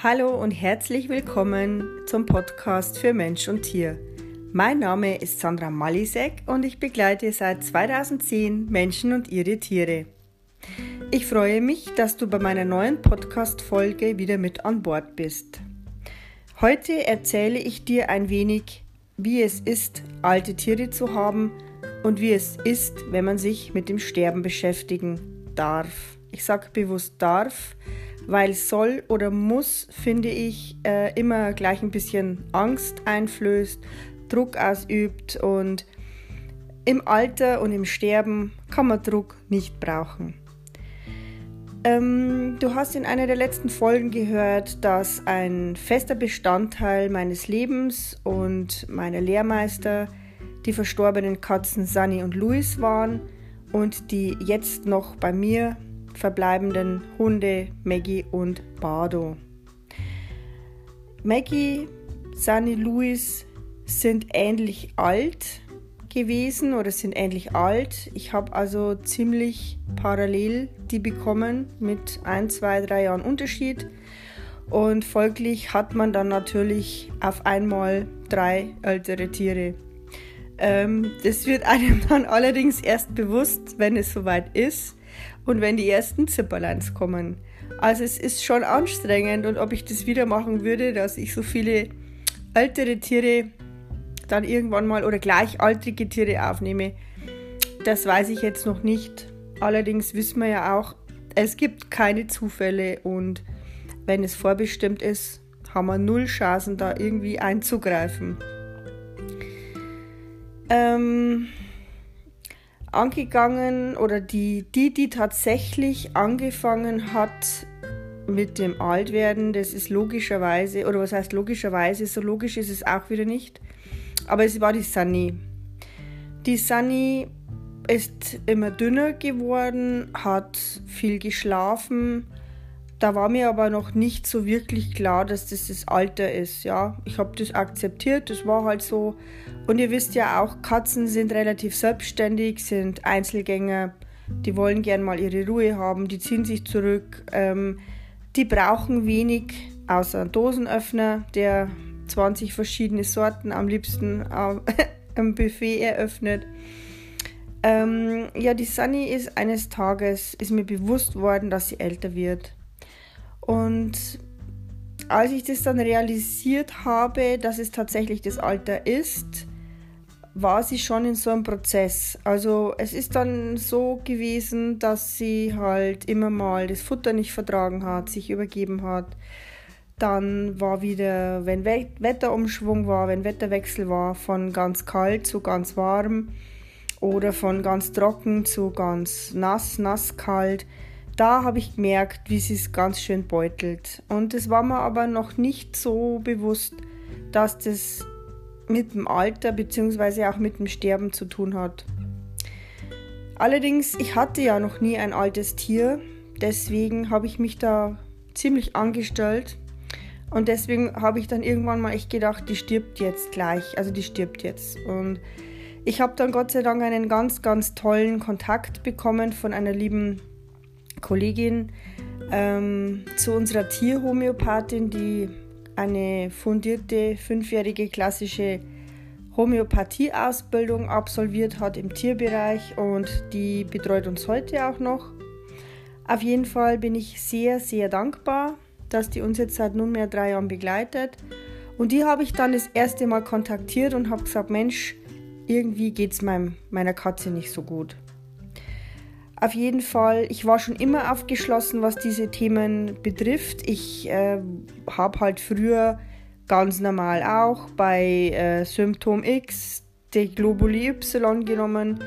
Hallo und herzlich willkommen zum Podcast für Mensch und Tier. Mein Name ist Sandra Malisek und ich begleite seit 2010 Menschen und ihre Tiere. Ich freue mich, dass du bei meiner neuen Podcast-Folge wieder mit an Bord bist. Heute erzähle ich dir ein wenig, wie es ist, alte Tiere zu haben und wie es ist, wenn man sich mit dem Sterben beschäftigen darf. Ich sage bewusst darf, weil soll oder muss, finde ich, äh, immer gleich ein bisschen Angst einflößt, Druck ausübt und im Alter und im Sterben kann man Druck nicht brauchen. Ähm, du hast in einer der letzten Folgen gehört, dass ein fester Bestandteil meines Lebens und meiner Lehrmeister die verstorbenen Katzen Sunny und Louis waren und die jetzt noch bei mir verbleibenden Hunde Maggie und Bardo. Maggie, Sunny, Louis sind ähnlich alt gewesen oder sind ähnlich alt. Ich habe also ziemlich parallel die bekommen mit ein, zwei, drei Jahren Unterschied. Und folglich hat man dann natürlich auf einmal drei ältere Tiere. Ähm, das wird einem dann allerdings erst bewusst, wenn es soweit ist und wenn die ersten Zipperleins kommen. Also es ist schon anstrengend und ob ich das wieder machen würde, dass ich so viele ältere Tiere dann irgendwann mal oder gleichaltrige Tiere aufnehme, das weiß ich jetzt noch nicht. Allerdings wissen wir ja auch, es gibt keine Zufälle und wenn es vorbestimmt ist, haben wir null Chancen, da irgendwie einzugreifen. Ähm, angegangen oder die, die, die tatsächlich angefangen hat mit dem Altwerden, das ist logischerweise, oder was heißt logischerweise, so logisch ist es auch wieder nicht, aber es war die Sunny. Die Sunny ist immer dünner geworden, hat viel geschlafen, da war mir aber noch nicht so wirklich klar, dass das das Alter ist. Ja, ich habe das akzeptiert, das war halt so. Und ihr wisst ja auch, Katzen sind relativ selbstständig, sind Einzelgänger, die wollen gern mal ihre Ruhe haben, die ziehen sich zurück, ähm, die brauchen wenig außer einen Dosenöffner, der 20 verschiedene Sorten am liebsten am Buffet eröffnet. Ähm, ja, die Sunny ist eines Tages, ist mir bewusst worden, dass sie älter wird. Und als ich das dann realisiert habe, dass es tatsächlich das Alter ist, war sie schon in so einem Prozess. Also es ist dann so gewesen, dass sie halt immer mal das Futter nicht vertragen hat, sich übergeben hat. Dann war wieder, wenn Wetterumschwung war, wenn Wetterwechsel war, von ganz kalt zu ganz warm oder von ganz trocken zu ganz nass, nass kalt da habe ich gemerkt, wie sie es ganz schön beutelt. Und es war mir aber noch nicht so bewusst, dass das mit dem Alter bzw. auch mit dem Sterben zu tun hat. Allerdings, ich hatte ja noch nie ein altes Tier, deswegen habe ich mich da ziemlich angestellt. Und deswegen habe ich dann irgendwann mal echt gedacht, die stirbt jetzt gleich. Also die stirbt jetzt. Und ich habe dann Gott sei Dank einen ganz, ganz tollen Kontakt bekommen von einer lieben Kollegin ähm, zu unserer Tierhomöopathin, die eine fundierte fünfjährige klassische Homöopathie-Ausbildung absolviert hat im Tierbereich und die betreut uns heute auch noch. Auf jeden Fall bin ich sehr, sehr dankbar, dass die uns jetzt seit nunmehr drei Jahren begleitet. Und die habe ich dann das erste Mal kontaktiert und habe gesagt, Mensch, irgendwie geht es meiner Katze nicht so gut. Auf jeden Fall, ich war schon immer aufgeschlossen, was diese Themen betrifft. Ich äh, habe halt früher ganz normal auch bei äh, Symptom X die Globuli Y genommen.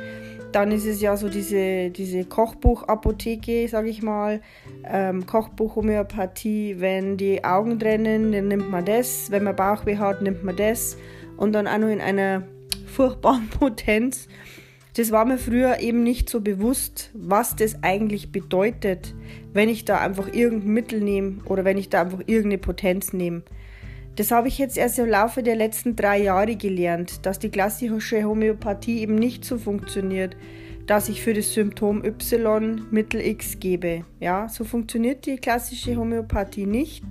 Dann ist es ja so diese, diese Kochbuchapotheke, sage ich mal, ähm, Kochbuch-Homöopathie. Wenn die Augen trennen, dann nimmt man das. Wenn man Bauchweh hat, nimmt man das. Und dann auch noch in einer furchtbaren Potenz. Das war mir früher eben nicht so bewusst, was das eigentlich bedeutet, wenn ich da einfach irgendein Mittel nehme oder wenn ich da einfach irgendeine Potenz nehme. Das habe ich jetzt erst im Laufe der letzten drei Jahre gelernt, dass die klassische Homöopathie eben nicht so funktioniert, dass ich für das Symptom Y Mittel X gebe. Ja, so funktioniert die klassische Homöopathie nicht.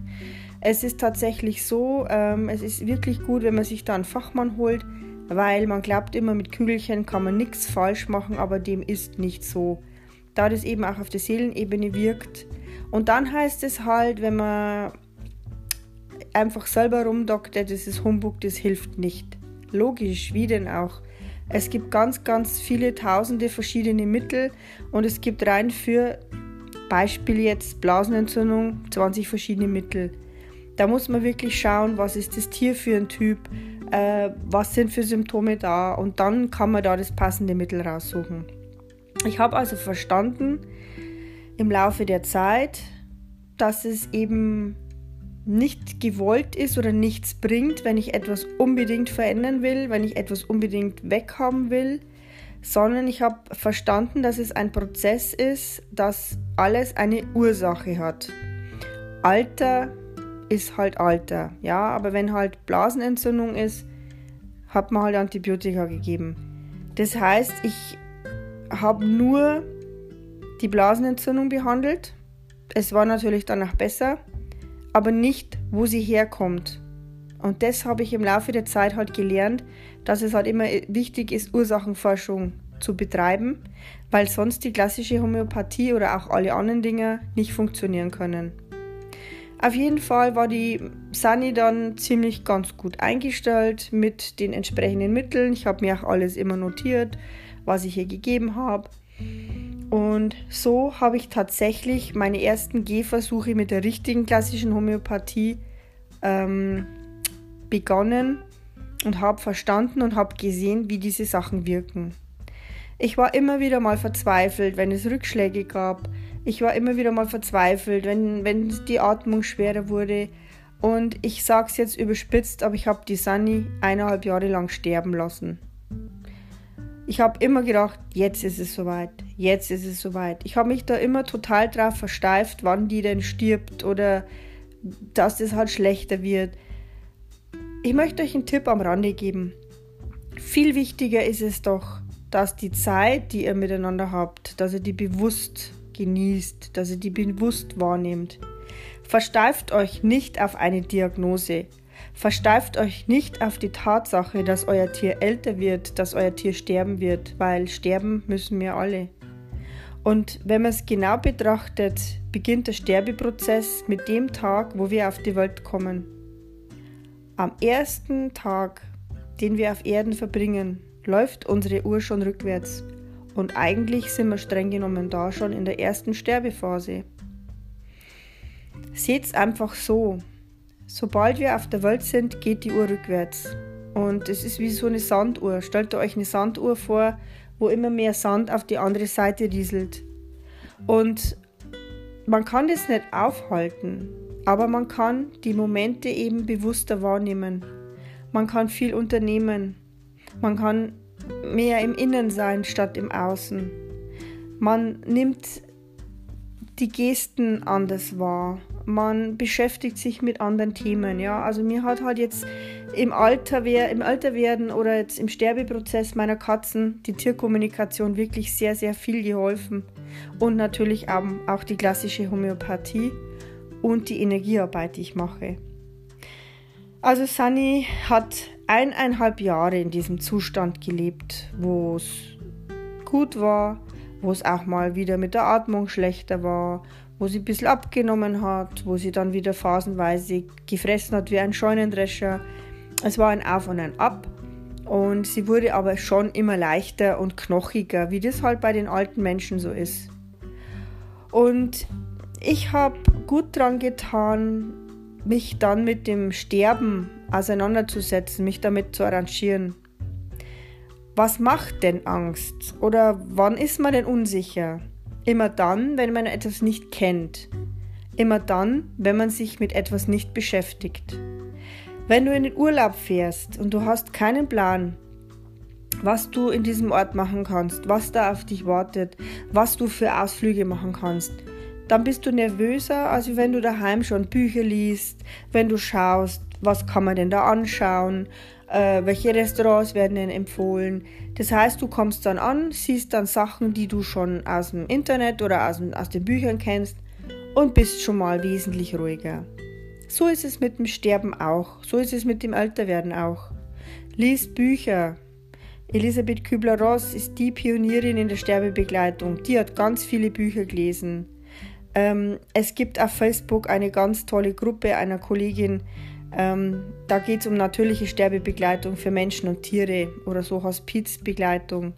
Es ist tatsächlich so, ähm, es ist wirklich gut, wenn man sich da einen Fachmann holt, weil man glaubt immer, mit Kügelchen kann man nichts falsch machen, aber dem ist nicht so. Da das eben auch auf der Seelenebene wirkt. Und dann heißt es halt, wenn man einfach selber rumdoktert, das ist Humbug, das hilft nicht. Logisch, wie denn auch? Es gibt ganz, ganz viele tausende verschiedene Mittel und es gibt rein für Beispiel jetzt Blasenentzündung 20 verschiedene Mittel. Da muss man wirklich schauen, was ist das Tier für ein Typ, äh, was sind für Symptome da und dann kann man da das passende Mittel raussuchen. Ich habe also verstanden im Laufe der Zeit, dass es eben nicht gewollt ist oder nichts bringt, wenn ich etwas unbedingt verändern will, wenn ich etwas unbedingt weghaben will, sondern ich habe verstanden, dass es ein Prozess ist, dass alles eine Ursache hat. Alter ist halt Alter, ja, aber wenn halt Blasenentzündung ist, hat man halt Antibiotika gegeben. Das heißt, ich habe nur die Blasenentzündung behandelt. Es war natürlich danach besser aber nicht, wo sie herkommt. Und das habe ich im Laufe der Zeit halt gelernt, dass es halt immer wichtig ist, Ursachenforschung zu betreiben, weil sonst die klassische Homöopathie oder auch alle anderen Dinge nicht funktionieren können. Auf jeden Fall war die Sani dann ziemlich ganz gut eingestellt mit den entsprechenden Mitteln. Ich habe mir auch alles immer notiert, was ich ihr gegeben habe. Und so habe ich tatsächlich meine ersten Gehversuche mit der richtigen klassischen Homöopathie ähm, begonnen und habe verstanden und habe gesehen, wie diese Sachen wirken. Ich war immer wieder mal verzweifelt, wenn es Rückschläge gab. Ich war immer wieder mal verzweifelt, wenn, wenn die Atmung schwerer wurde. Und ich sage es jetzt überspitzt, aber ich habe die Sunny eineinhalb Jahre lang sterben lassen. Ich habe immer gedacht, jetzt ist es soweit, jetzt ist es soweit. Ich habe mich da immer total drauf versteift, wann die denn stirbt oder dass es halt schlechter wird. Ich möchte euch einen Tipp am Rande geben. Viel wichtiger ist es doch, dass die Zeit, die ihr miteinander habt, dass ihr die bewusst genießt, dass ihr die bewusst wahrnehmt. Versteift euch nicht auf eine Diagnose. Versteift euch nicht auf die Tatsache, dass euer Tier älter wird, dass euer Tier sterben wird, weil sterben müssen wir alle. Und wenn man es genau betrachtet, beginnt der Sterbeprozess mit dem Tag, wo wir auf die Welt kommen. Am ersten Tag, den wir auf Erden verbringen, läuft unsere Uhr schon rückwärts. Und eigentlich sind wir streng genommen da schon in der ersten Sterbephase. Seht's einfach so. Sobald wir auf der Welt sind, geht die Uhr rückwärts. Und es ist wie so eine Sanduhr. Stellt euch eine Sanduhr vor, wo immer mehr Sand auf die andere Seite rieselt. Und man kann das nicht aufhalten, aber man kann die Momente eben bewusster wahrnehmen. Man kann viel unternehmen. Man kann mehr im Innen sein statt im Außen. Man nimmt die Gesten anders wahr man beschäftigt sich mit anderen Themen. Ja? Also mir hat halt jetzt im Alter, im Alter werden oder jetzt im Sterbeprozess meiner Katzen die Tierkommunikation wirklich sehr, sehr viel geholfen. Und natürlich auch, die klassische Homöopathie und die Energiearbeit, die ich mache. Also Sunny hat eineinhalb Jahre in diesem Zustand gelebt, wo es gut war, wo es auch mal wieder mit der Atmung schlechter war, wo sie ein bisschen abgenommen hat, wo sie dann wieder phasenweise gefressen hat wie ein Scheunendrescher. Es war ein Auf und ein Ab. Und sie wurde aber schon immer leichter und knochiger, wie das halt bei den alten Menschen so ist. Und ich habe gut dran getan, mich dann mit dem Sterben auseinanderzusetzen, mich damit zu arrangieren. Was macht denn Angst? Oder wann ist man denn unsicher? Immer dann, wenn man etwas nicht kennt. Immer dann, wenn man sich mit etwas nicht beschäftigt. Wenn du in den Urlaub fährst und du hast keinen Plan, was du in diesem Ort machen kannst, was da auf dich wartet, was du für Ausflüge machen kannst, dann bist du nervöser, als wenn du daheim schon Bücher liest, wenn du schaust, was kann man denn da anschauen, äh, welche Restaurants werden denn empfohlen. Das heißt, du kommst dann an, siehst dann Sachen, die du schon aus dem Internet oder aus, aus den Büchern kennst und bist schon mal wesentlich ruhiger. So ist es mit dem Sterben auch. So ist es mit dem Älterwerden auch. Lies Bücher. Elisabeth Kübler-Ross ist die Pionierin in der Sterbebegleitung. Die hat ganz viele Bücher gelesen. Ähm, es gibt auf Facebook eine ganz tolle Gruppe einer Kollegin, ähm, da geht es um natürliche Sterbebegleitung für Menschen und Tiere oder so Hospizbegleitung.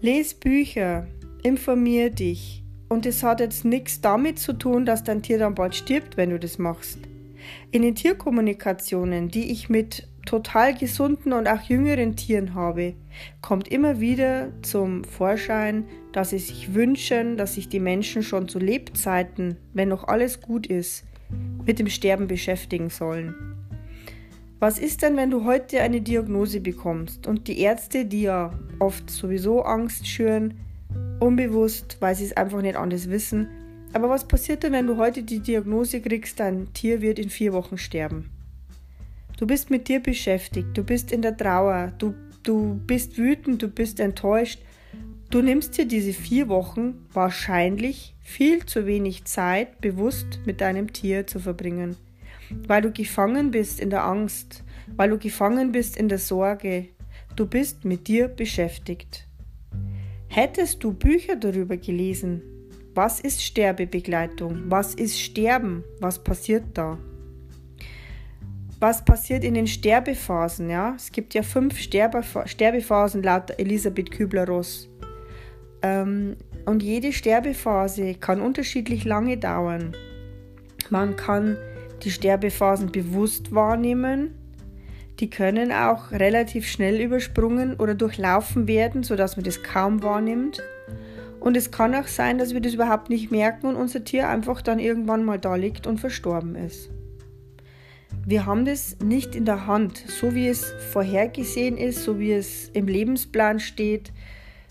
Lies Bücher, informier dich. Und es hat jetzt nichts damit zu tun, dass dein Tier dann bald stirbt, wenn du das machst. In den Tierkommunikationen, die ich mit total gesunden und auch jüngeren Tieren habe, kommt immer wieder zum Vorschein, dass sie sich wünschen, dass sich die Menschen schon zu Lebzeiten, wenn noch alles gut ist, mit dem Sterben beschäftigen sollen. Was ist denn, wenn du heute eine Diagnose bekommst und die Ärzte, die ja oft sowieso Angst schüren, unbewusst, weil sie es einfach nicht anders wissen, aber was passiert denn, wenn du heute die Diagnose kriegst, dein Tier wird in vier Wochen sterben? Du bist mit dir beschäftigt, du bist in der Trauer, du, du bist wütend, du bist enttäuscht. Du nimmst dir diese vier Wochen wahrscheinlich viel zu wenig Zeit bewusst mit deinem Tier zu verbringen, weil du gefangen bist in der Angst, weil du gefangen bist in der Sorge. Du bist mit dir beschäftigt. Hättest du Bücher darüber gelesen, was ist Sterbebegleitung, was ist Sterben, was passiert da? was passiert in den Sterbephasen. Ja? Es gibt ja fünf Sterbephasen laut Elisabeth Kübler-Ross. Ähm, und jede Sterbephase kann unterschiedlich lange dauern. Man kann die Sterbephasen bewusst wahrnehmen. Die können auch relativ schnell übersprungen oder durchlaufen werden, sodass man das kaum wahrnimmt. Und es kann auch sein, dass wir das überhaupt nicht merken und unser Tier einfach dann irgendwann mal da liegt und verstorben ist. Wir haben das nicht in der Hand, so wie es vorhergesehen ist, so wie es im Lebensplan steht,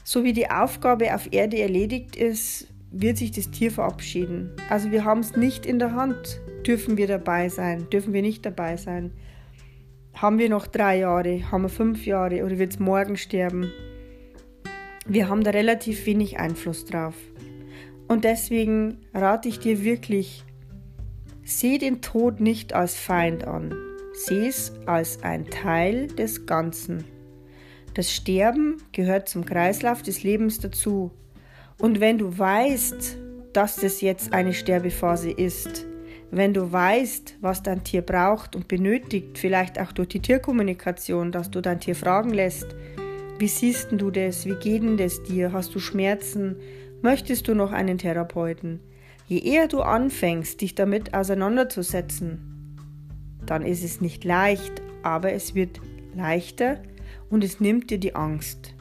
so wie die Aufgabe auf Erde erledigt ist, wird sich das Tier verabschieden. Also wir haben es nicht in der Hand. Dürfen wir dabei sein? Dürfen wir nicht dabei sein? Haben wir noch drei Jahre? Haben wir fünf Jahre? Oder wird es morgen sterben? Wir haben da relativ wenig Einfluss drauf. Und deswegen rate ich dir wirklich, Sieh den Tod nicht als Feind an, sieh es als ein Teil des Ganzen. Das Sterben gehört zum Kreislauf des Lebens dazu. Und wenn du weißt, dass das jetzt eine Sterbephase ist, wenn du weißt, was dein Tier braucht und benötigt, vielleicht auch durch die Tierkommunikation, dass du dein Tier fragen lässt, wie siehst du das, wie geht denn das dir, hast du Schmerzen, möchtest du noch einen Therapeuten? Je eher du anfängst, dich damit auseinanderzusetzen, dann ist es nicht leicht, aber es wird leichter und es nimmt dir die Angst.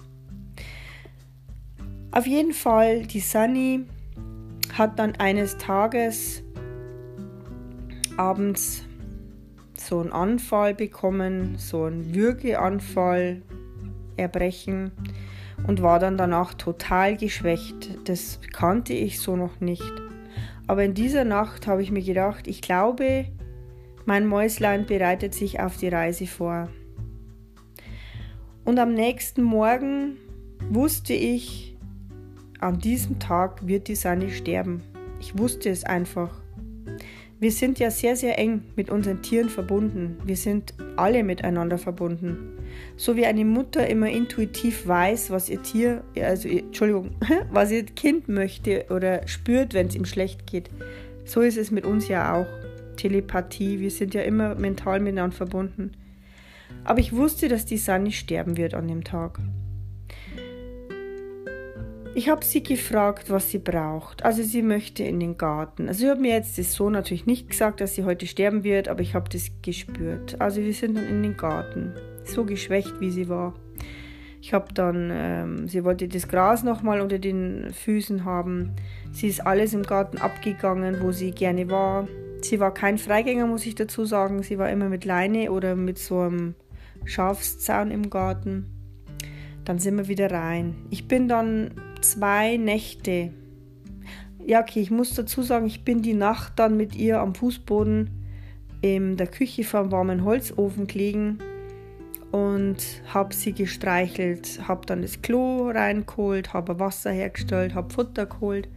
Auf jeden Fall, die Sunny hat dann eines Tages abends so einen Anfall bekommen, so einen Würgeanfall, Erbrechen und war dann danach total geschwächt. Das kannte ich so noch nicht. Aber in dieser Nacht habe ich mir gedacht, ich glaube, mein Mäuslein bereitet sich auf die Reise vor. Und am nächsten Morgen wusste ich, an diesem Tag wird die Sanne sterben. Ich wusste es einfach. Wir sind ja sehr, sehr eng mit unseren Tieren verbunden. Wir sind alle miteinander verbunden. So wie eine Mutter immer intuitiv weiß, was ihr Tier, also Entschuldigung, was ihr Kind möchte oder spürt, wenn es ihm schlecht geht. So ist es mit uns ja auch. Telepathie, wir sind ja immer mental miteinander verbunden. Aber ich wusste, dass die Sunny sterben wird an dem Tag. Ich habe sie gefragt, was sie braucht. Also sie möchte in den Garten. Also ich habe mir jetzt das so natürlich nicht gesagt, dass sie heute sterben wird, aber ich habe das gespürt. Also wir sind dann in den Garten. So geschwächt, wie sie war. Ich habe dann, ähm, sie wollte das Gras nochmal unter den Füßen haben. Sie ist alles im Garten abgegangen, wo sie gerne war. Sie war kein Freigänger, muss ich dazu sagen. Sie war immer mit Leine oder mit so einem Schafszaun im Garten. Dann sind wir wieder rein. Ich bin dann zwei Nächte. Ja, okay, ich muss dazu sagen, ich bin die Nacht dann mit ihr am Fußboden in der Küche vom warmen Holzofen gelegen und habe sie gestreichelt, habe dann das Klo reingeholt, habe Wasser hergestellt, habe Futter geholt.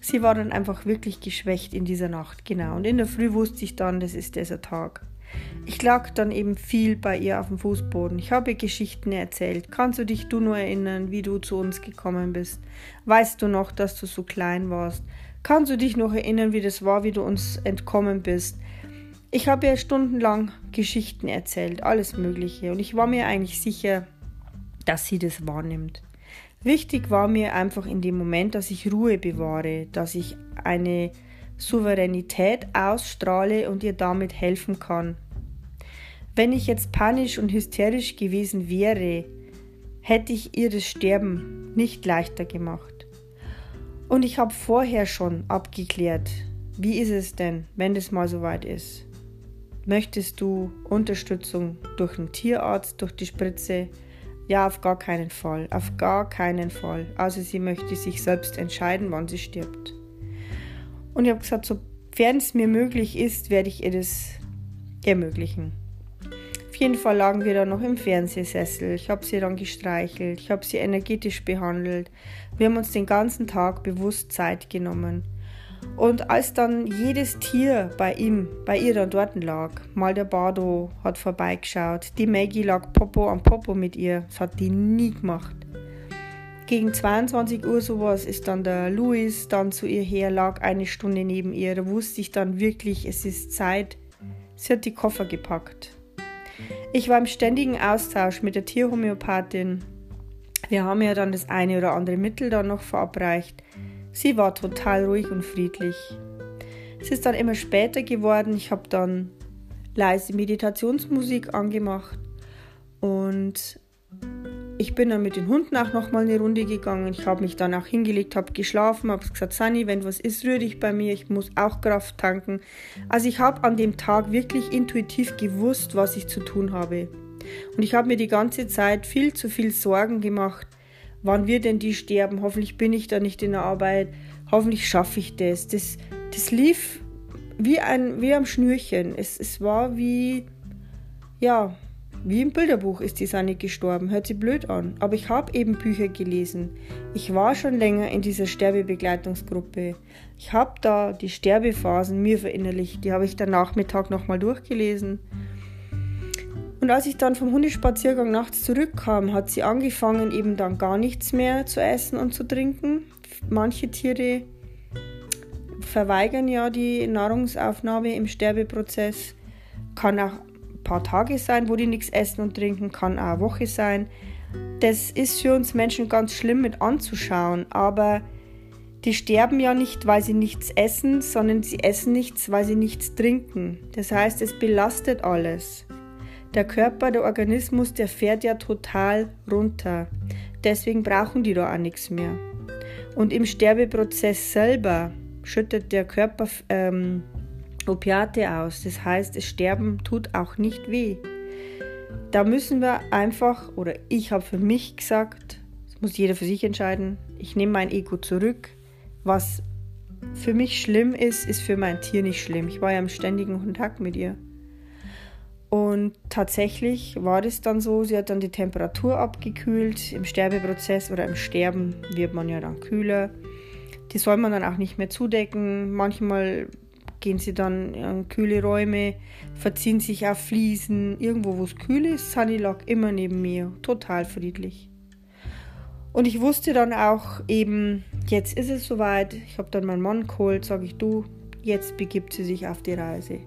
Sie war dann einfach wirklich geschwächt in dieser Nacht, genau. Und in der Früh wusste ich dann, das ist dieser Tag. Ich lag dann eben viel bei ihr auf dem Fußboden. Ich habe ihr Geschichten erzählt. Kannst du dich du nur erinnern, wie du zu uns gekommen bist? Weißt du noch, dass du so klein warst? Kannst du dich noch erinnern, wie das war, wie du uns entkommen bist? Ich habe ihr stundenlang Geschichten erzählt, alles Mögliche. Und ich war mir eigentlich sicher, dass sie das wahrnimmt. Wichtig war mir einfach in dem Moment, dass ich Ruhe bewahre, dass ich eine Souveränität ausstrahle und ihr damit helfen kann. Wenn ich jetzt panisch und hysterisch gewesen wäre, hätte ich ihr das Sterben nicht leichter gemacht. Und ich habe vorher schon abgeklärt, wie ist es denn, wenn das mal soweit ist? Möchtest du Unterstützung durch einen Tierarzt, durch die Spritze? Ja, auf gar keinen Fall, auf gar keinen Fall. Also sie möchte sich selbst entscheiden, wann sie stirbt. Und ich habe gesagt, sofern es mir möglich ist, werde ich ihr das ermöglichen. Auf jeden Fall lagen wir dann noch im Fernsehsessel. Ich habe sie dann gestreichelt, ich habe sie energetisch behandelt. Wir haben uns den ganzen Tag bewusst Zeit genommen. Und als dann jedes Tier bei ihm, bei ihr dann dort lag, mal der Bardo hat vorbeigeschaut, die Maggie lag Popo am Popo mit ihr, das hat die nie gemacht. Gegen 22 Uhr sowas ist dann der Louis dann zu ihr her, lag eine Stunde neben ihr. Da wusste ich dann wirklich, es ist Zeit. Sie hat die Koffer gepackt. Ich war im ständigen Austausch mit der Tierhomöopathin. Wir haben ja dann das eine oder andere Mittel dann noch verabreicht. Sie war total ruhig und friedlich. Es ist dann immer später geworden. Ich habe dann leise Meditationsmusik angemacht und ich bin dann mit den Hunden auch nochmal eine Runde gegangen. Ich habe mich dann auch hingelegt, habe geschlafen, habe gesagt, Sunny, wenn was ist, rühr dich bei mir. Ich muss auch Kraft tanken. Also ich habe an dem Tag wirklich intuitiv gewusst, was ich zu tun habe. Und ich habe mir die ganze Zeit viel zu viel Sorgen gemacht. Wann wird denn die sterben? Hoffentlich bin ich da nicht in der Arbeit. Hoffentlich schaffe ich das. Das, das lief wie, ein, wie am Schnürchen. Es, es war wie, ja, wie im Bilderbuch ist die Sanne gestorben, hört sie blöd an. Aber ich habe eben Bücher gelesen. Ich war schon länger in dieser Sterbebegleitungsgruppe. Ich habe da die Sterbephasen mir verinnerlicht. Die habe ich dann Nachmittag nochmal durchgelesen. Und als ich dann vom Hundespaziergang nachts zurückkam, hat sie angefangen, eben dann gar nichts mehr zu essen und zu trinken. Manche Tiere verweigern ja die Nahrungsaufnahme im Sterbeprozess. Kann auch paar Tage sein, wo die nichts essen und trinken, kann auch eine Woche sein. Das ist für uns Menschen ganz schlimm mit anzuschauen, aber die sterben ja nicht, weil sie nichts essen, sondern sie essen nichts, weil sie nichts trinken. Das heißt, es belastet alles. Der Körper, der Organismus, der fährt ja total runter. Deswegen brauchen die da auch nichts mehr. Und im Sterbeprozess selber schüttet der Körper ähm, Opiate aus. Das heißt, das Sterben tut auch nicht weh. Da müssen wir einfach, oder ich habe für mich gesagt, das muss jeder für sich entscheiden, ich nehme mein Ego zurück. Was für mich schlimm ist, ist für mein Tier nicht schlimm. Ich war ja im ständigen Kontakt mit ihr. Und tatsächlich war das dann so, sie hat dann die Temperatur abgekühlt. Im Sterbeprozess oder im Sterben wird man ja dann kühler. Die soll man dann auch nicht mehr zudecken. Manchmal gehen sie dann in kühle Räume, verziehen sich auf Fliesen, irgendwo wo es kühl ist. Sunny lag immer neben mir, total friedlich. Und ich wusste dann auch eben, jetzt ist es soweit. Ich habe dann meinen Mann geholt, sage ich, du, jetzt begibt sie sich auf die Reise.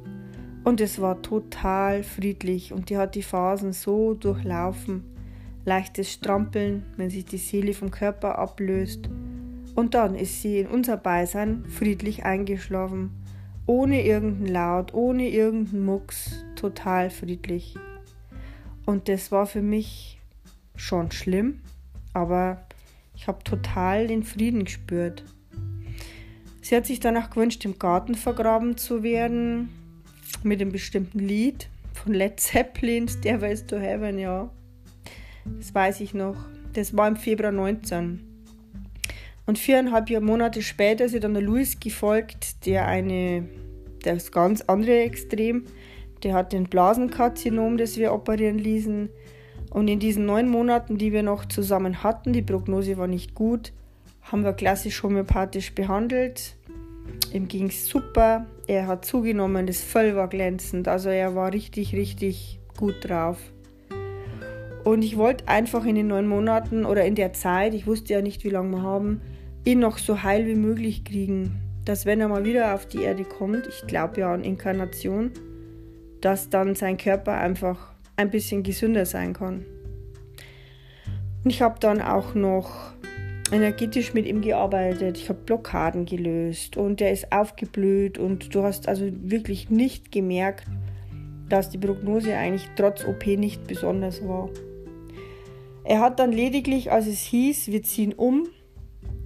Und es war total friedlich und die hat die Phasen so durchlaufen. Leichtes Strampeln, wenn sich die Seele vom Körper ablöst. Und dann ist sie in unser Beisein friedlich eingeschlafen ohne irgendeinen Laut, ohne irgendeinen Mucks, total friedlich. Und das war für mich schon schlimm, aber ich habe total den Frieden gespürt. Sie hat sich danach gewünscht, im Garten vergraben zu werden, mit einem bestimmten Lied von Led Zeppelin, Stairways to Heaven, ja. Das weiß ich noch. Das war im Februar 19. Und viereinhalb Monate später ist dann der Louis gefolgt, der eine, das ganz andere Extrem, der hat den Blasenkarzinom, das wir operieren ließen. Und in diesen neun Monaten, die wir noch zusammen hatten, die Prognose war nicht gut, haben wir klassisch homöopathisch behandelt. Ihm ging es super. Er hat zugenommen, das Fell war glänzend. Also er war richtig, richtig gut drauf. Und ich wollte einfach in den neun Monaten oder in der Zeit, ich wusste ja nicht, wie lange wir haben, ihn noch so heil wie möglich kriegen. Dass wenn er mal wieder auf die Erde kommt, ich glaube ja an Inkarnation, dass dann sein Körper einfach ein bisschen gesünder sein kann. Und ich habe dann auch noch energetisch mit ihm gearbeitet. Ich habe Blockaden gelöst und er ist aufgeblüht und du hast also wirklich nicht gemerkt, dass die Prognose eigentlich trotz OP nicht besonders war. Er hat dann lediglich, als es hieß, wir ziehen um,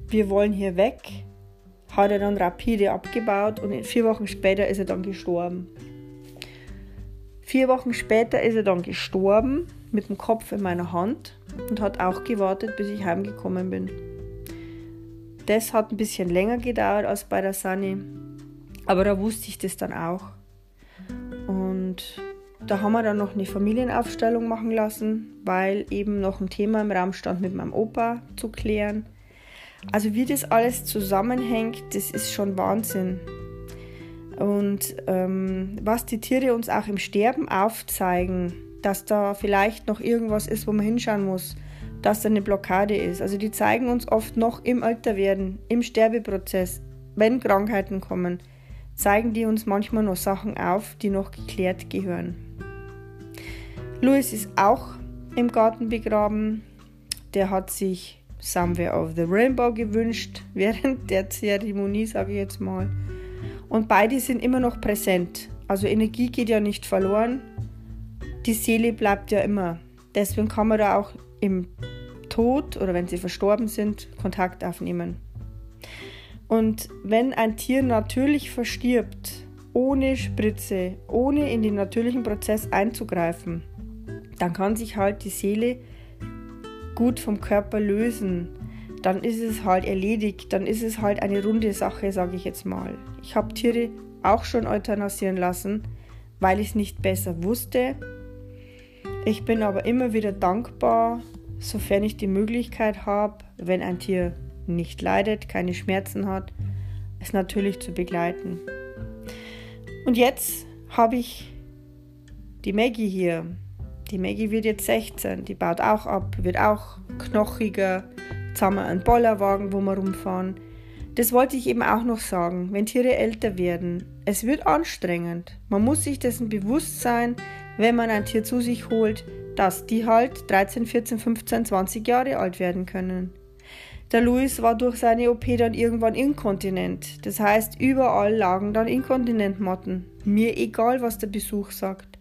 wir wollen hier weg, hat er dann rapide abgebaut und vier Wochen später ist er dann gestorben. Vier Wochen später ist er dann gestorben mit dem Kopf in meiner Hand und hat auch gewartet, bis ich heimgekommen bin. Das hat ein bisschen länger gedauert als bei der Sunny, aber da wusste ich das dann auch. Und da haben wir dann noch eine Familienaufstellung machen lassen, weil eben noch ein Thema im Raum stand mit meinem Opa zu klären. Also wie das alles zusammenhängt, das ist schon Wahnsinn. Und ähm, was die Tiere uns auch im Sterben aufzeigen, dass da vielleicht noch irgendwas ist, wo man hinschauen muss, dass da eine Blockade ist. Also die zeigen uns oft noch im Alterwerden, im Sterbeprozess, wenn Krankheiten kommen, zeigen die uns manchmal noch Sachen auf, die noch geklärt gehören. Louis ist auch im Garten begraben. Der hat sich Somewhere of the Rainbow gewünscht während der Zeremonie, sage ich jetzt mal. Und beide sind immer noch präsent. Also Energie geht ja nicht verloren. Die Seele bleibt ja immer. Deswegen kann man da auch im Tod oder wenn sie verstorben sind, Kontakt aufnehmen. Und wenn ein Tier natürlich verstirbt, ohne Spritze, ohne in den natürlichen Prozess einzugreifen, dann kann sich halt die Seele gut vom Körper lösen. Dann ist es halt erledigt, dann ist es halt eine runde Sache, sage ich jetzt mal. Ich habe Tiere auch schon euthanasieren lassen, weil ich es nicht besser wusste. Ich bin aber immer wieder dankbar, sofern ich die Möglichkeit habe, wenn ein Tier nicht leidet, keine Schmerzen hat, es natürlich zu begleiten. Und jetzt habe ich die Maggie hier. Die Maggie wird jetzt 16, die baut auch ab, wird auch knochiger. Jetzt haben wir einen Bollerwagen, wo wir rumfahren. Das wollte ich eben auch noch sagen, wenn Tiere älter werden. Es wird anstrengend. Man muss sich dessen bewusst sein, wenn man ein Tier zu sich holt, dass die halt 13, 14, 15, 20 Jahre alt werden können. Der Louis war durch seine OP dann irgendwann inkontinent. Das heißt, überall lagen dann Inkontinentmatten. Mir egal, was der Besuch sagt.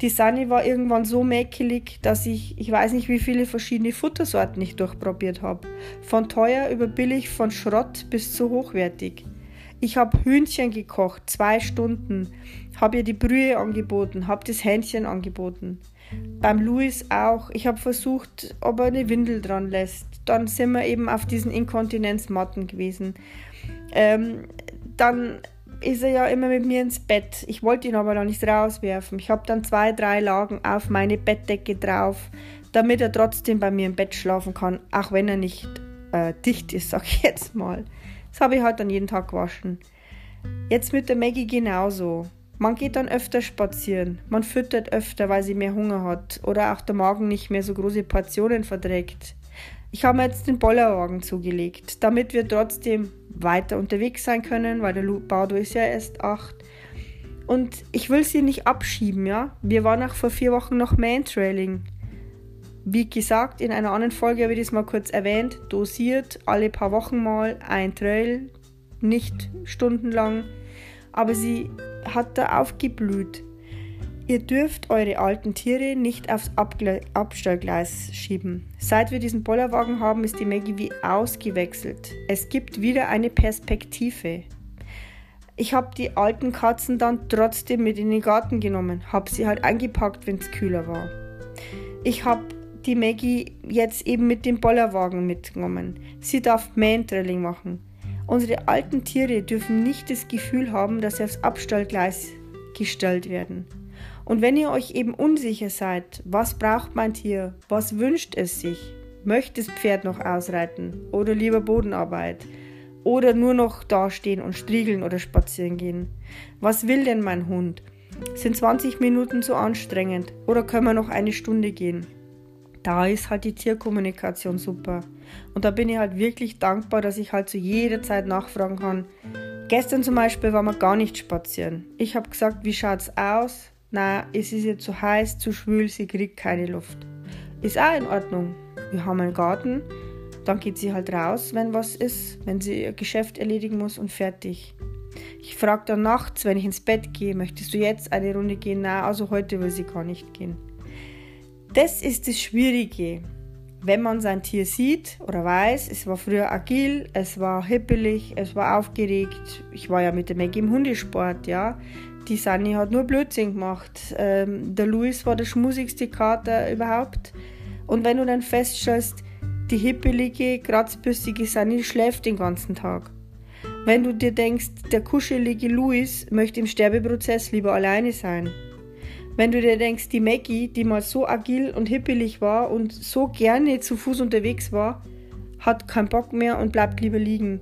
Die Sunny war irgendwann so mäkelig, dass ich, ich weiß nicht, wie viele verschiedene Futtersorten ich durchprobiert habe. Von teuer über billig, von Schrott bis zu hochwertig. Ich habe Hühnchen gekocht, zwei Stunden, habe ihr die Brühe angeboten, habe das Hähnchen angeboten. Beim Louis auch. Ich habe versucht, ob er eine Windel dran lässt. Dann sind wir eben auf diesen Inkontinenzmatten gewesen. Ähm, dann ist er ja immer mit mir ins Bett. Ich wollte ihn aber noch nicht rauswerfen. Ich habe dann zwei, drei Lagen auf meine Bettdecke drauf, damit er trotzdem bei mir im Bett schlafen kann, auch wenn er nicht äh, dicht ist, sag ich jetzt mal. Das habe ich halt dann jeden Tag gewaschen. Jetzt mit der Maggie genauso. Man geht dann öfter spazieren, man füttert öfter, weil sie mehr Hunger hat oder auch der Magen nicht mehr so große Portionen verträgt. Ich habe mir jetzt den Bollerwagen zugelegt, damit wir trotzdem weiter unterwegs sein können, weil der Bardo ist ja erst acht. Und ich will sie nicht abschieben, ja. Wir waren auch vor vier Wochen noch Mantrailing. Wie gesagt, in einer anderen Folge habe ich das mal kurz erwähnt, dosiert alle paar Wochen mal ein Trail, nicht stundenlang aber sie hat da aufgeblüht. Ihr dürft eure alten Tiere nicht aufs Abgle Abstellgleis schieben. Seit wir diesen Bollerwagen haben, ist die Maggie wie ausgewechselt. Es gibt wieder eine Perspektive. Ich habe die alten Katzen dann trotzdem mit in den Garten genommen, habe sie halt eingepackt, wenn es kühler war. Ich habe die Maggie jetzt eben mit dem Bollerwagen mitgenommen. Sie darf Man-Drilling machen. Unsere alten Tiere dürfen nicht das Gefühl haben, dass sie aufs Abstellgleis gestellt werden. Und wenn ihr euch eben unsicher seid, was braucht mein Tier, was wünscht es sich, Möchtest Pferd noch ausreiten oder lieber Bodenarbeit? Oder nur noch dastehen und striegeln oder spazieren gehen? Was will denn mein Hund? Sind 20 Minuten zu anstrengend oder können wir noch eine Stunde gehen? Da ist halt die Tierkommunikation super. Und da bin ich halt wirklich dankbar, dass ich halt zu jeder Zeit nachfragen kann. Gestern zum Beispiel waren wir gar nicht spazieren. Ich habe gesagt, wie schaut's aus? Na, es ist ihr zu heiß, zu schwül, sie kriegt keine Luft. Ist auch in Ordnung. Wir haben einen Garten, dann geht sie halt raus, wenn was ist, wenn sie ihr Geschäft erledigen muss und fertig. Ich frage dann nachts, wenn ich ins Bett gehe, möchtest du jetzt eine Runde gehen? Na, also heute will sie gar nicht gehen. Das ist das Schwierige. Wenn man sein Tier sieht oder weiß, es war früher agil, es war hippelig, es war aufgeregt. Ich war ja mit der Maggie im Hundesport, ja. Die Sunny hat nur Blödsinn gemacht. Ähm, der Louis war der schmusigste Kater überhaupt. Und wenn du dann feststellst, die hippelige, kratzbürstige Sunny schläft den ganzen Tag. Wenn du dir denkst, der kuschelige Louis möchte im Sterbeprozess lieber alleine sein. Wenn du dir denkst, die Maggie, die mal so agil und hippelig war und so gerne zu Fuß unterwegs war, hat keinen Bock mehr und bleibt lieber liegen.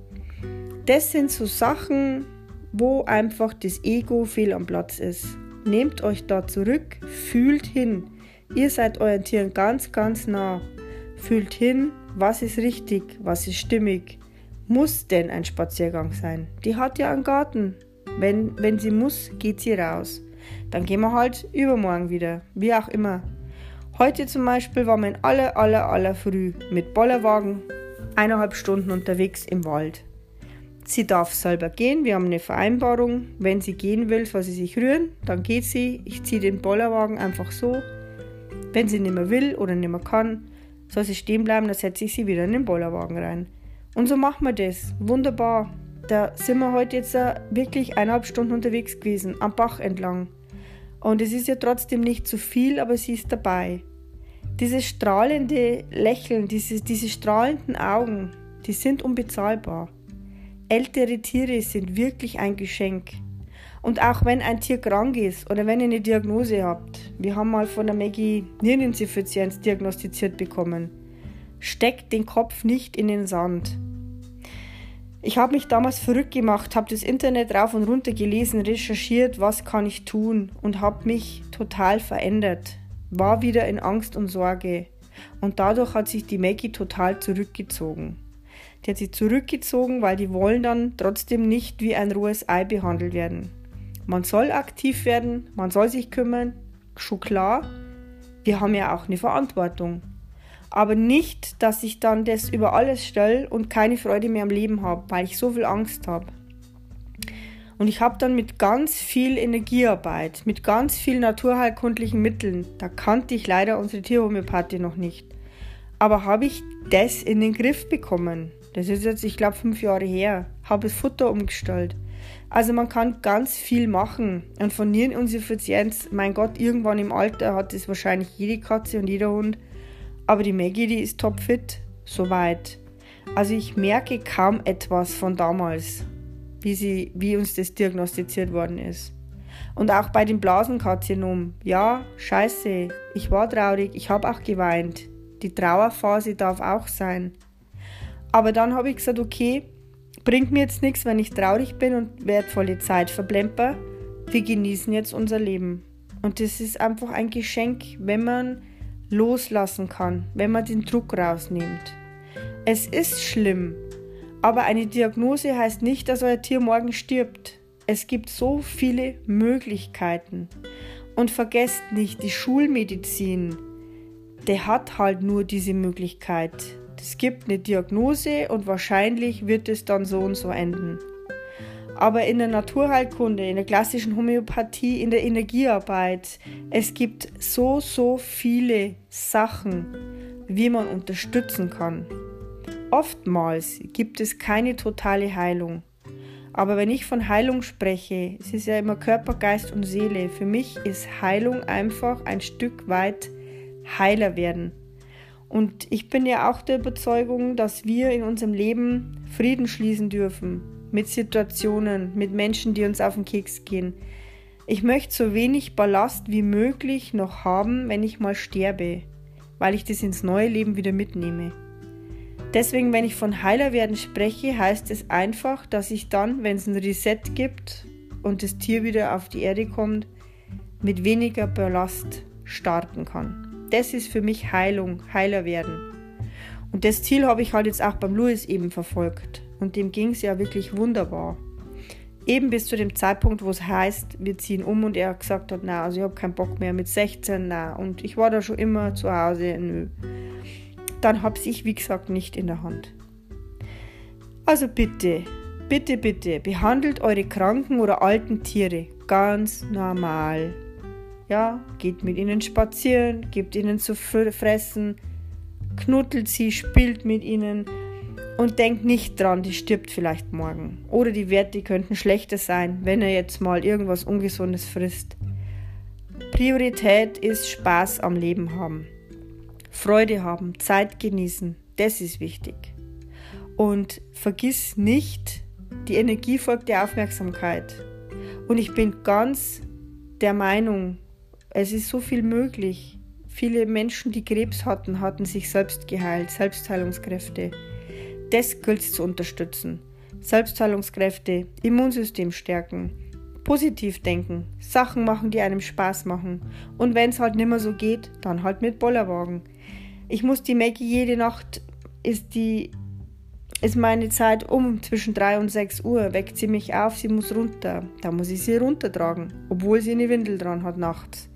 Das sind so Sachen, wo einfach das Ego fehl am Platz ist. Nehmt euch da zurück, fühlt hin. Ihr seid euren Tieren ganz, ganz nah. Fühlt hin, was ist richtig, was ist stimmig. Muss denn ein Spaziergang sein? Die hat ja einen Garten. Wenn, wenn sie muss, geht sie raus. Dann gehen wir halt übermorgen wieder, wie auch immer. Heute zum Beispiel waren wir aller, aller, aller Früh mit Bollerwagen eineinhalb Stunden unterwegs im Wald. Sie darf selber gehen, wir haben eine Vereinbarung. Wenn sie gehen will, soll sie sich rühren, dann geht sie. Ich ziehe den Bollerwagen einfach so. Wenn sie nicht mehr will oder nicht mehr kann, soll sie stehen bleiben, dann setze ich sie wieder in den Bollerwagen rein. Und so machen wir das. Wunderbar. Da sind wir heute jetzt wirklich eineinhalb Stunden unterwegs gewesen, am Bach entlang. Und es ist ja trotzdem nicht zu viel, aber sie ist dabei. Dieses strahlende Lächeln, diese, diese strahlenden Augen, die sind unbezahlbar. Ältere Tiere sind wirklich ein Geschenk. Und auch wenn ein Tier krank ist oder wenn ihr eine Diagnose habt, wir haben mal von der Maggie Hirninsuffizienz diagnostiziert bekommen, steckt den Kopf nicht in den Sand. Ich habe mich damals verrückt gemacht, habe das Internet rauf und runter gelesen, recherchiert, was kann ich tun und habe mich total verändert. War wieder in Angst und Sorge. Und dadurch hat sich die Maggie total zurückgezogen. Die hat sich zurückgezogen, weil die wollen dann trotzdem nicht wie ein rohes Ei behandelt werden. Man soll aktiv werden, man soll sich kümmern, schon klar. Wir haben ja auch eine Verantwortung aber nicht, dass ich dann das über alles stelle und keine Freude mehr am Leben habe, weil ich so viel Angst habe. Und ich habe dann mit ganz viel Energiearbeit, mit ganz viel naturheilkundlichen Mitteln, da kannte ich leider unsere Tierhomöopathie noch nicht, aber habe ich das in den Griff bekommen. Das ist jetzt, ich glaube, fünf Jahre her. Habe das Futter umgestellt. Also man kann ganz viel machen. Und von Niereninsuffizienz, mein Gott, irgendwann im Alter hat es wahrscheinlich jede Katze und jeder Hund aber die Maggie, die ist topfit, soweit. Also ich merke kaum etwas von damals, wie, sie, wie uns das diagnostiziert worden ist. Und auch bei dem Blasenkarzinom, ja, scheiße, ich war traurig, ich habe auch geweint. Die Trauerphase darf auch sein. Aber dann habe ich gesagt, okay, bringt mir jetzt nichts, wenn ich traurig bin und wertvolle Zeit verblemper. Wir genießen jetzt unser Leben. Und das ist einfach ein Geschenk, wenn man loslassen kann, wenn man den Druck rausnimmt. Es ist schlimm, aber eine Diagnose heißt nicht, dass euer Tier morgen stirbt. Es gibt so viele Möglichkeiten. Und vergesst nicht, die Schulmedizin, der hat halt nur diese Möglichkeit. Es gibt eine Diagnose und wahrscheinlich wird es dann so und so enden. Aber in der Naturheilkunde, in der klassischen Homöopathie, in der Energiearbeit, es gibt so, so viele Sachen, wie man unterstützen kann. Oftmals gibt es keine totale Heilung. Aber wenn ich von Heilung spreche, es ist ja immer Körper, Geist und Seele. Für mich ist Heilung einfach ein Stück weit heiler werden. Und ich bin ja auch der Überzeugung, dass wir in unserem Leben Frieden schließen dürfen mit Situationen, mit Menschen, die uns auf den Keks gehen. Ich möchte so wenig Ballast wie möglich noch haben, wenn ich mal sterbe. weil ich das ins neue Leben wieder mitnehme. Deswegen, wenn ich von heiler werden spreche, heißt es einfach, dass ich dann, wenn es ein Reset gibt und das Tier wieder auf die Erde kommt, mit weniger Ballast starten kann. Das ist für mich Heilung, heiler werden. Und das Ziel habe ich halt jetzt auch beim Louis eben verfolgt. Und dem ging es ja wirklich wunderbar. Eben bis zu dem Zeitpunkt, wo es heißt, wir ziehen um und er gesagt hat, na, also ich habe keinen Bock mehr mit 16, na, und ich war da schon immer zu Hause, nö dann habe ich, wie gesagt, nicht in der Hand. Also bitte, bitte, bitte, behandelt eure kranken oder alten Tiere ganz normal. Ja, geht mit ihnen spazieren, gebt ihnen zu fressen, knuddelt sie, spielt mit ihnen und denkt nicht dran, die stirbt vielleicht morgen. Oder die Werte könnten schlechter sein, wenn er jetzt mal irgendwas Ungesundes frisst. Priorität ist Spaß am Leben haben. Freude haben, Zeit genießen, das ist wichtig. Und vergiss nicht, die Energie folgt der Aufmerksamkeit. Und ich bin ganz der Meinung, es ist so viel möglich. Viele Menschen, die Krebs hatten, hatten sich selbst geheilt, Selbstheilungskräfte. Das gilt es zu unterstützen. Selbstheilungskräfte, Immunsystem stärken, positiv denken, Sachen machen, die einem Spaß machen. Und wenn es halt nicht mehr so geht, dann halt mit Bollerwagen. Ich muss die Maggie jede Nacht, ist die ist meine Zeit um zwischen 3 und 6 Uhr, weckt sie mich auf, sie muss runter. Da muss ich sie runtertragen, obwohl sie eine Windel dran hat nachts.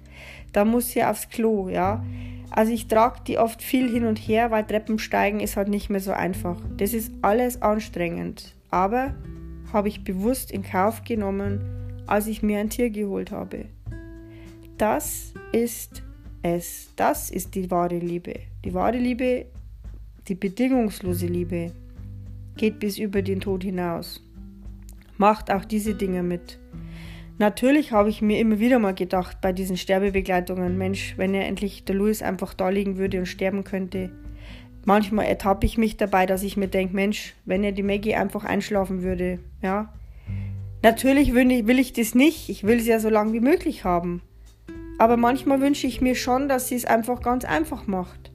Da muss sie aufs Klo, ja. Also ich trage die oft viel hin und her, weil Treppensteigen ist halt nicht mehr so einfach. Das ist alles anstrengend. Aber habe ich bewusst in Kauf genommen, als ich mir ein Tier geholt habe. Das ist es. Das ist die wahre Liebe. Die wahre Liebe, die bedingungslose Liebe, geht bis über den Tod hinaus. Macht auch diese Dinge mit. Natürlich habe ich mir immer wieder mal gedacht bei diesen Sterbebegleitungen, Mensch, wenn er endlich der Louis einfach da liegen würde und sterben könnte. Manchmal ertappe ich mich dabei, dass ich mir denke, Mensch, wenn er die Maggie einfach einschlafen würde, ja. Natürlich will ich, will ich das nicht, ich will sie ja so lange wie möglich haben. Aber manchmal wünsche ich mir schon, dass sie es einfach ganz einfach macht.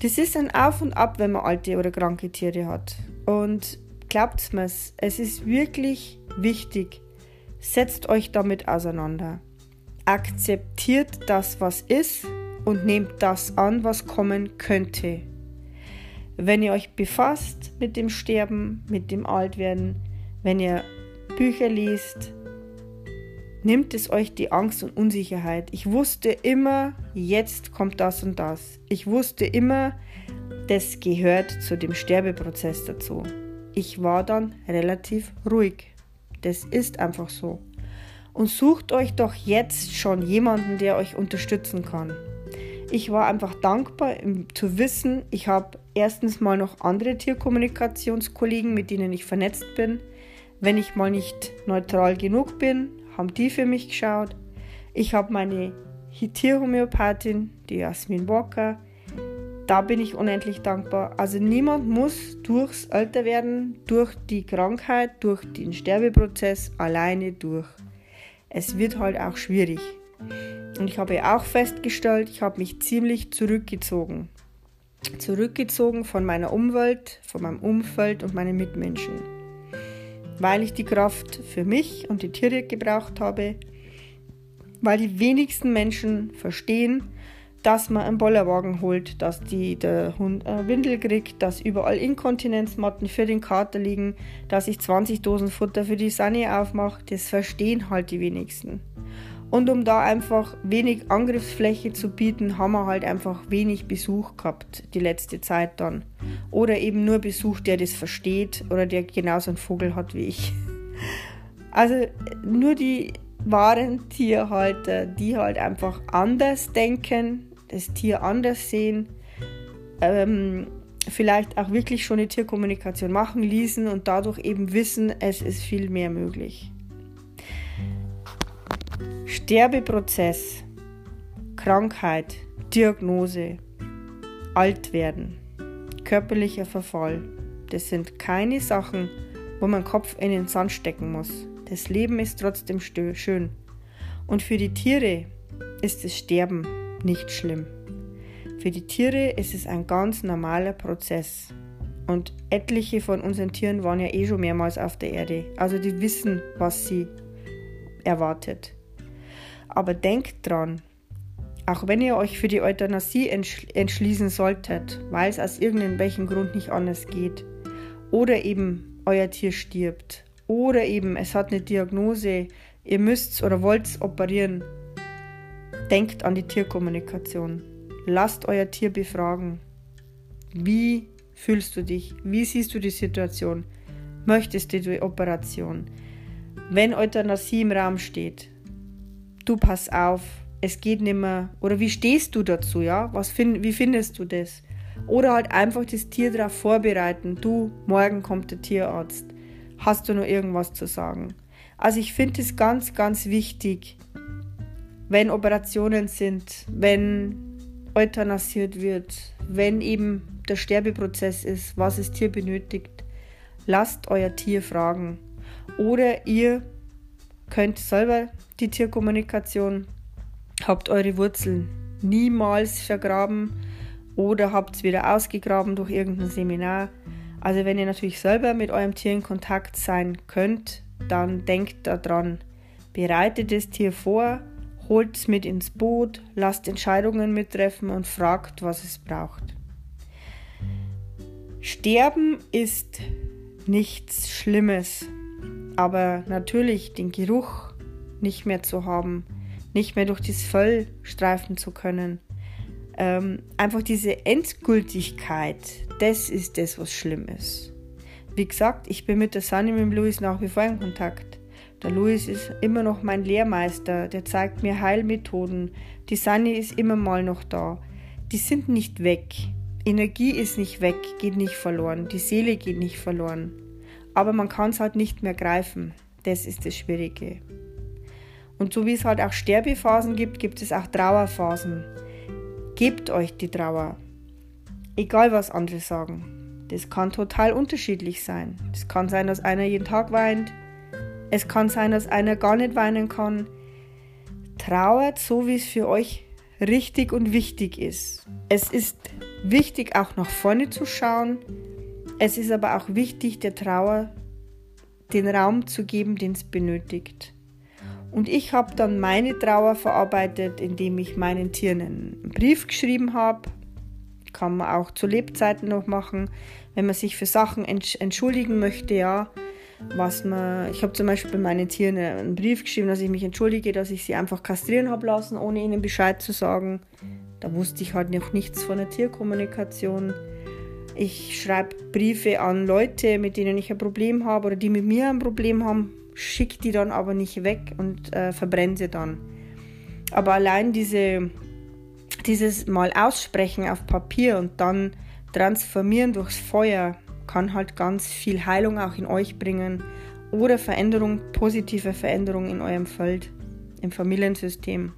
Das ist ein Auf und Ab, wenn man alte oder kranke Tiere hat. Und glaubt mir, es ist wirklich wichtig. Setzt euch damit auseinander. Akzeptiert das, was ist und nehmt das an, was kommen könnte. Wenn ihr euch befasst mit dem Sterben, mit dem Altwerden, wenn ihr Bücher liest, nimmt es euch die Angst und Unsicherheit. Ich wusste immer, jetzt kommt das und das. Ich wusste immer, das gehört zu dem Sterbeprozess dazu. Ich war dann relativ ruhig. Das ist einfach so. Und sucht euch doch jetzt schon jemanden, der euch unterstützen kann. Ich war einfach dankbar zu wissen, ich habe erstens mal noch andere Tierkommunikationskollegen, mit denen ich vernetzt bin. Wenn ich mal nicht neutral genug bin, haben die für mich geschaut. Ich habe meine Tierhomöopathin, die Jasmin Walker. Da bin ich unendlich dankbar. Also niemand muss durchs Älterwerden, durch die Krankheit, durch den Sterbeprozess alleine durch. Es wird halt auch schwierig. Und ich habe auch festgestellt, ich habe mich ziemlich zurückgezogen. Zurückgezogen von meiner Umwelt, von meinem Umfeld und meinen Mitmenschen weil ich die Kraft für mich und die Tiere gebraucht habe, weil die wenigsten Menschen verstehen, dass man einen Bollerwagen holt, dass die, der Hund eine Windel kriegt, dass überall Inkontinenzmatten für den Kater liegen, dass ich 20 Dosen Futter für die Sani aufmache, das verstehen halt die wenigsten. Und um da einfach wenig Angriffsfläche zu bieten, haben wir halt einfach wenig Besuch gehabt, die letzte Zeit dann. Oder eben nur Besuch, der das versteht oder der genauso einen Vogel hat wie ich. Also nur die wahren Tierhalter, die halt einfach anders denken, das Tier anders sehen, ähm, vielleicht auch wirklich schon eine Tierkommunikation machen ließen und dadurch eben wissen, es ist viel mehr möglich. Sterbeprozess, Krankheit, Diagnose, Altwerden, körperlicher Verfall, das sind keine Sachen, wo man Kopf in den Sand stecken muss. Das Leben ist trotzdem schön. Und für die Tiere ist das Sterben nicht schlimm. Für die Tiere ist es ein ganz normaler Prozess. Und etliche von unseren Tieren waren ja eh schon mehrmals auf der Erde. Also die wissen, was sie erwartet. Aber denkt dran, auch wenn ihr euch für die Euthanasie entschließen solltet, weil es aus irgendwelchem Grund nicht anders geht, oder eben euer Tier stirbt, oder eben es hat eine Diagnose, ihr müsst oder wollt operieren, denkt an die Tierkommunikation. Lasst euer Tier befragen. Wie fühlst du dich? Wie siehst du die Situation? Möchtest du die Operation? Wenn Euthanasie im Raum steht, du pass auf, es geht nicht mehr. Oder wie stehst du dazu, ja? Was find, wie findest du das? Oder halt einfach das Tier darauf vorbereiten. Du, morgen kommt der Tierarzt. Hast du noch irgendwas zu sagen? Also ich finde es ganz, ganz wichtig, wenn Operationen sind, wenn euthanasiert wird, wenn eben der Sterbeprozess ist, was das Tier benötigt, lasst euer Tier fragen. Oder ihr könnt selber die Tierkommunikation, habt eure Wurzeln niemals vergraben oder habt es wieder ausgegraben durch irgendein Seminar. Also wenn ihr natürlich selber mit eurem Tier in Kontakt sein könnt, dann denkt daran, bereitet das Tier vor, holt es mit ins Boot, lasst Entscheidungen mittreffen und fragt, was es braucht. Sterben ist nichts Schlimmes, aber natürlich den Geruch nicht mehr zu haben, nicht mehr durch das Fell streifen zu können, ähm, einfach diese Endgültigkeit, das ist das, was schlimm ist. Wie gesagt, ich bin mit der Sunny mit Louis nach wie vor in Kontakt. Der Louis ist immer noch mein Lehrmeister, der zeigt mir Heilmethoden. Die Sunny ist immer mal noch da. Die sind nicht weg. Energie ist nicht weg, geht nicht verloren. Die Seele geht nicht verloren. Aber man kann es halt nicht mehr greifen. Das ist das Schwierige. Und so wie es halt auch Sterbephasen gibt, gibt es auch Trauerphasen. Gebt euch die Trauer. Egal was andere sagen. Das kann total unterschiedlich sein. Es kann sein, dass einer jeden Tag weint, es kann sein, dass einer gar nicht weinen kann. Trauert so, wie es für euch richtig und wichtig ist. Es ist wichtig, auch nach vorne zu schauen. Es ist aber auch wichtig, der Trauer den Raum zu geben, den es benötigt. Und ich habe dann meine Trauer verarbeitet, indem ich meinen Tieren einen Brief geschrieben habe. Kann man auch zu Lebzeiten noch machen, wenn man sich für Sachen entschuldigen möchte, ja was man. Ich habe zum Beispiel bei meinen Tieren einen Brief geschrieben, dass ich mich entschuldige, dass ich sie einfach kastrieren habe lassen, ohne ihnen Bescheid zu sagen. Da wusste ich halt noch nichts von der Tierkommunikation. Ich schreibe Briefe an Leute, mit denen ich ein Problem habe oder die mit mir ein Problem haben, schicke die dann aber nicht weg und äh, verbrenne sie dann. Aber allein diese, dieses Mal aussprechen auf Papier und dann transformieren durchs Feuer, kann halt ganz viel Heilung auch in euch bringen oder Veränderung, positive Veränderung in eurem Feld, im Familiensystem.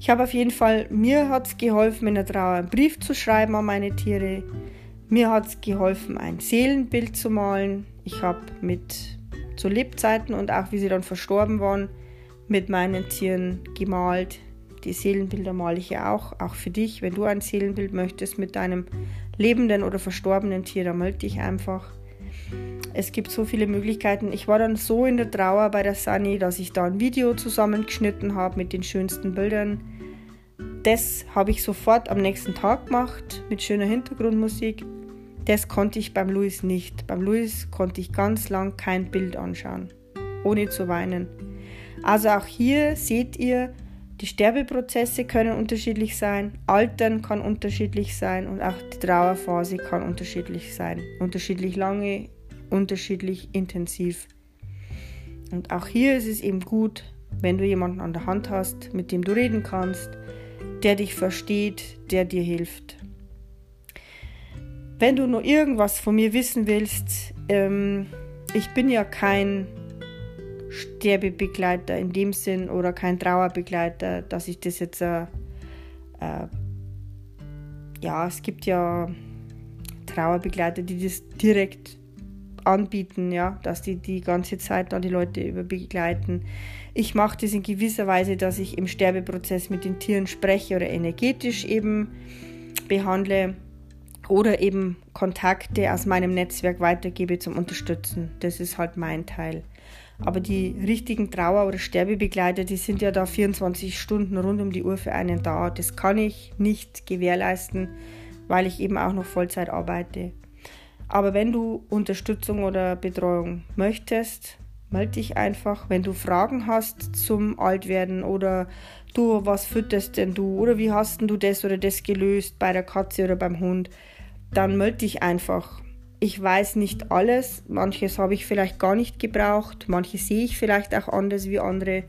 Ich habe auf jeden Fall, mir hat es geholfen, in der Trauer einen Brief zu schreiben an meine Tiere. Mir hat es geholfen, ein Seelenbild zu malen. Ich habe mit zu Lebzeiten und auch wie sie dann verstorben waren, mit meinen Tieren gemalt. Die Seelenbilder male ich ja auch, auch für dich. Wenn du ein Seelenbild möchtest mit deinem lebenden oder verstorbenen Tier, da melde dich einfach. Es gibt so viele Möglichkeiten. Ich war dann so in der Trauer bei der Sunny, dass ich da ein Video zusammengeschnitten habe mit den schönsten Bildern. Das habe ich sofort am nächsten Tag gemacht mit schöner Hintergrundmusik. Das konnte ich beim Louis nicht. Beim Louis konnte ich ganz lang kein Bild anschauen, ohne zu weinen. Also auch hier seht ihr, die Sterbeprozesse können unterschiedlich sein, Altern kann unterschiedlich sein und auch die Trauerphase kann unterschiedlich sein. Unterschiedlich lange, unterschiedlich intensiv. Und auch hier ist es eben gut, wenn du jemanden an der Hand hast, mit dem du reden kannst, der dich versteht, der dir hilft. Wenn du noch irgendwas von mir wissen willst, ähm, ich bin ja kein Sterbebegleiter in dem Sinn oder kein Trauerbegleiter, dass ich das jetzt, äh, äh, ja, es gibt ja Trauerbegleiter, die das direkt anbieten, ja, dass die die ganze Zeit dann die Leute über begleiten. Ich mache das in gewisser Weise, dass ich im Sterbeprozess mit den Tieren spreche oder energetisch eben behandle oder eben Kontakte aus meinem Netzwerk weitergebe zum Unterstützen. Das ist halt mein Teil. Aber die richtigen Trauer- oder Sterbebegleiter, die sind ja da 24 Stunden rund um die Uhr für einen da. Das kann ich nicht gewährleisten, weil ich eben auch noch Vollzeit arbeite. Aber wenn du Unterstützung oder Betreuung möchtest, melde dich einfach. Wenn du Fragen hast zum Altwerden oder du, was fütterst denn du oder wie hast denn du das oder das gelöst bei der Katze oder beim Hund, dann melde dich einfach. Ich weiß nicht alles, manches habe ich vielleicht gar nicht gebraucht, manches sehe ich vielleicht auch anders wie andere,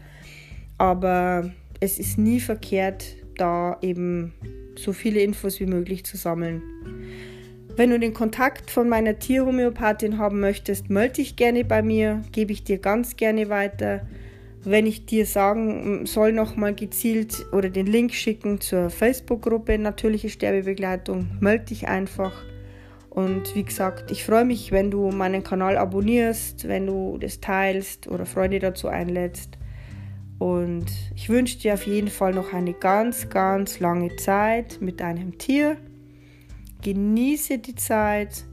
aber es ist nie verkehrt, da eben so viele Infos wie möglich zu sammeln. Wenn du den Kontakt von meiner Tierhomöopathin haben möchtest, melde dich gerne bei mir, gebe ich dir ganz gerne weiter. Wenn ich dir sagen soll, nochmal gezielt oder den Link schicken zur Facebook-Gruppe Natürliche Sterbebegleitung, melde dich einfach. Und wie gesagt, ich freue mich, wenn du meinen Kanal abonnierst, wenn du das teilst oder Freunde dazu einlädst. Und ich wünsche dir auf jeden Fall noch eine ganz, ganz lange Zeit mit deinem Tier. Genieße die Zeit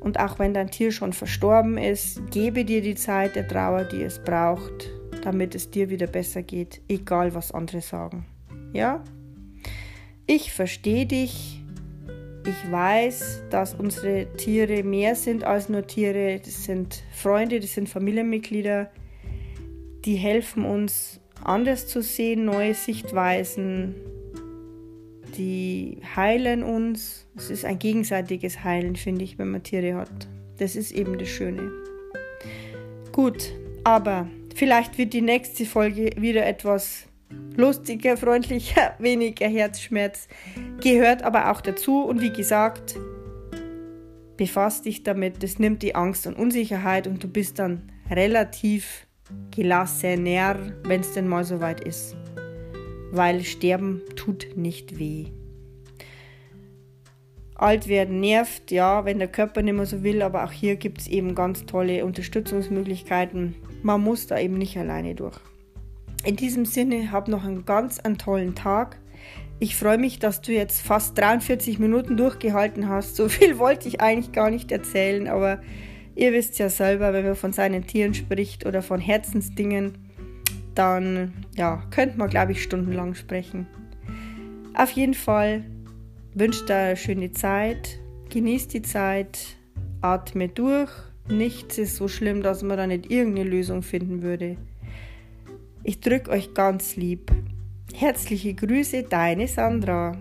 und auch wenn dein Tier schon verstorben ist, gebe dir die Zeit der Trauer, die es braucht, damit es dir wieder besser geht, egal was andere sagen. Ja? Ich verstehe dich ich weiß, dass unsere Tiere mehr sind als nur Tiere. Das sind Freunde, das sind Familienmitglieder, die helfen uns anders zu sehen, neue Sichtweisen, die heilen uns. Es ist ein gegenseitiges Heilen, finde ich, wenn man Tiere hat. Das ist eben das Schöne. Gut, aber vielleicht wird die nächste Folge wieder etwas lustiger, freundlicher, weniger Herzschmerz gehört aber auch dazu. Und wie gesagt, befasst dich damit, das nimmt die Angst und Unsicherheit und du bist dann relativ gelassener, wenn es denn mal soweit ist. Weil Sterben tut nicht weh. Alt werden nervt, ja, wenn der Körper nicht mehr so will, aber auch hier gibt es eben ganz tolle Unterstützungsmöglichkeiten. Man muss da eben nicht alleine durch. In diesem Sinne, hab noch einen ganz einen tollen Tag. Ich freue mich, dass du jetzt fast 43 Minuten durchgehalten hast. So viel wollte ich eigentlich gar nicht erzählen, aber ihr wisst ja selber, wenn man von seinen Tieren spricht oder von Herzensdingen, dann ja, könnte man, glaube ich, stundenlang sprechen. Auf jeden Fall wünsche dir eine schöne Zeit, genieß die Zeit, atme durch. Nichts ist so schlimm, dass man da nicht irgendeine Lösung finden würde. Ich drücke euch ganz lieb. Herzliche Grüße, deine Sandra.